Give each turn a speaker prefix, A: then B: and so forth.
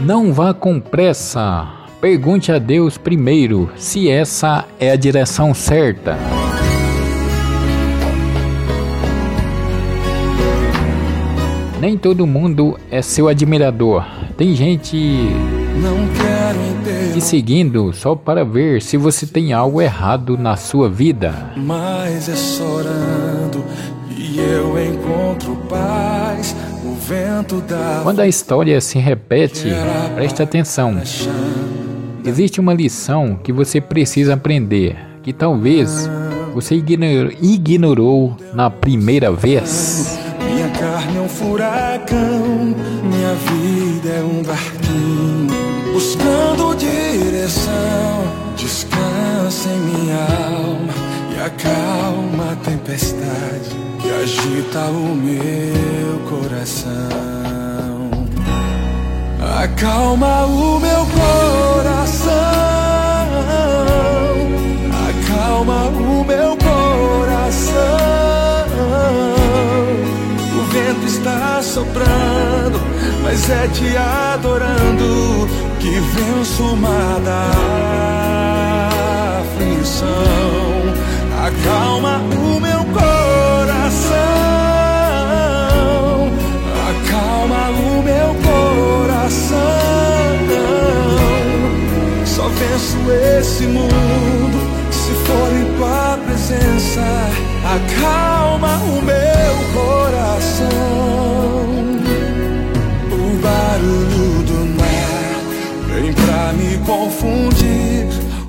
A: Não vá com pressa. Pergunte a Deus primeiro se essa é a direção certa. Nem todo mundo é seu admirador. Tem gente te seguindo só para ver se você tem algo errado na sua vida.
B: Mas é chorando e eu encontro paz.
A: Quando a história se repete, preste atenção. Existe uma lição que você precisa aprender, que talvez você ignorou na primeira vez.
B: Minha carne é um furacão, minha vida é um barquinho, buscando direção. Descansa em minha alma e acalma a tempestade que agita o meu coração. Acalma o meu coração, acalma o meu coração. O vento está soprando, mas é te adorando que venço o mar da aflição. Acalma o venço esse mundo se for em tua presença. Acalma o meu coração. O barulho do mar vem pra me confundir.